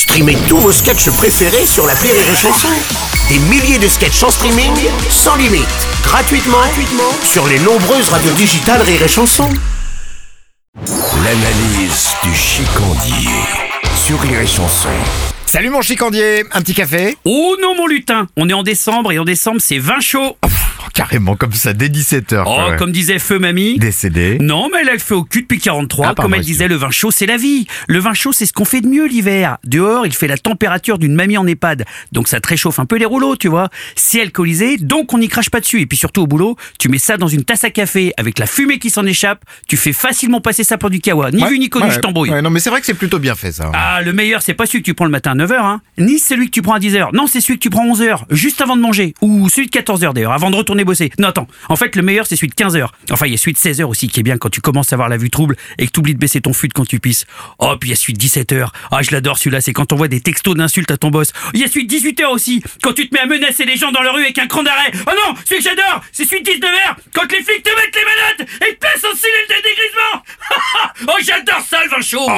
Streamez tous vos sketchs préférés sur la Rire et Chanson. Des milliers de sketchs en streaming, sans limite, gratuitement, gratuitement sur les nombreuses radios digitales Rire et Chanson. L'analyse du chicandier sur Rire et Chanson. Salut mon chicandier, un petit café? Oh non mon lutin, on est en décembre et en décembre c'est vin chaud. Carrément comme ça, dès 17h. Oh, comme disait Feu Mamie. Décédé. Non, mais elle a le fait au cul depuis 43. Ah, comme elle disait, le vin chaud, c'est la vie. Le vin chaud, c'est ce qu'on fait de mieux l'hiver. Dehors, il fait la température d'une mamie en EHPAD. Donc ça te réchauffe un peu les rouleaux, tu vois. C'est alcoolisé, donc on n'y crache pas dessus. Et puis surtout au boulot, tu mets ça dans une tasse à café avec la fumée qui s'en échappe. Tu fais facilement passer ça pour du kawa. Ni Ouais, vu ni connu, ouais, je t'embrouille. ouais, non mais c'est vrai que c'est plutôt bien fait ça. Ah, le meilleur, c'est pas celui que tu prends le matin à 9h, hein. Ni celui que tu prends à 10h. Non, c'est celui que tu prends à 11h, juste avant de manger. Ou celui de 14h d'ailleurs, avant de retourner bosser. Non, attends. En fait, le meilleur, c'est celui de 15h. Enfin, il y a celui de 16h aussi qui est bien quand tu commences à avoir la vue trouble et que tu oublies de baisser ton fut quand tu pisses. Oh, puis il y a celui de 17h. Ah, je l'adore celui-là, c'est quand on voit des textos d'insultes à ton boss. Il y a celui de 18h aussi, quand tu te mets à menacer les gens dans la rue avec un cran d'arrêt. Oh non, celui que j'adore, c'est celui de 19h, quand les flics te mettent les menottes et te placent en cellule de dégrisement. oh, j'adore ça, le vin chaud.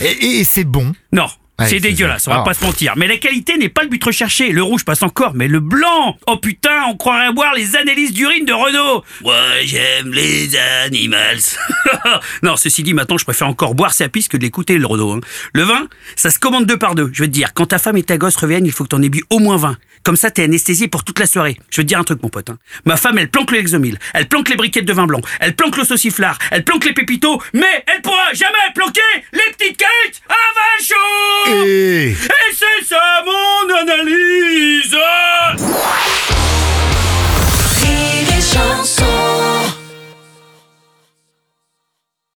Et, et c'est bon? Non. Ouais, c'est dégueulasse, ça. on va Ah. pas se mentir. Mais la qualité n'est pas le but recherché. Le rouge passe encore, mais le blanc Oh putain, on croirait boire les analyses d'urine de Renault Moi, j'aime les animals. non, ceci dit, maintenant, je préfère encore boire sa piste que de l'écouter, le Renault. hein. Le vin, ça se commande deux par deux. Je veux te dire, quand ta femme et ta gosse reviennent, il faut que t'en aies bu au moins 20. Comme ça, t'es anesthésié pour toute la soirée. Je veux te dire un truc, mon pote. hein. Ma femme, elle planque le Lexomil, elle planque les briquettes de vin blanc, elle planque le sauciflard, elle planque les pépitos, mais elle pourra jamais planquer les petites cahuttes à vin chaud Et... c'est ça mon analyse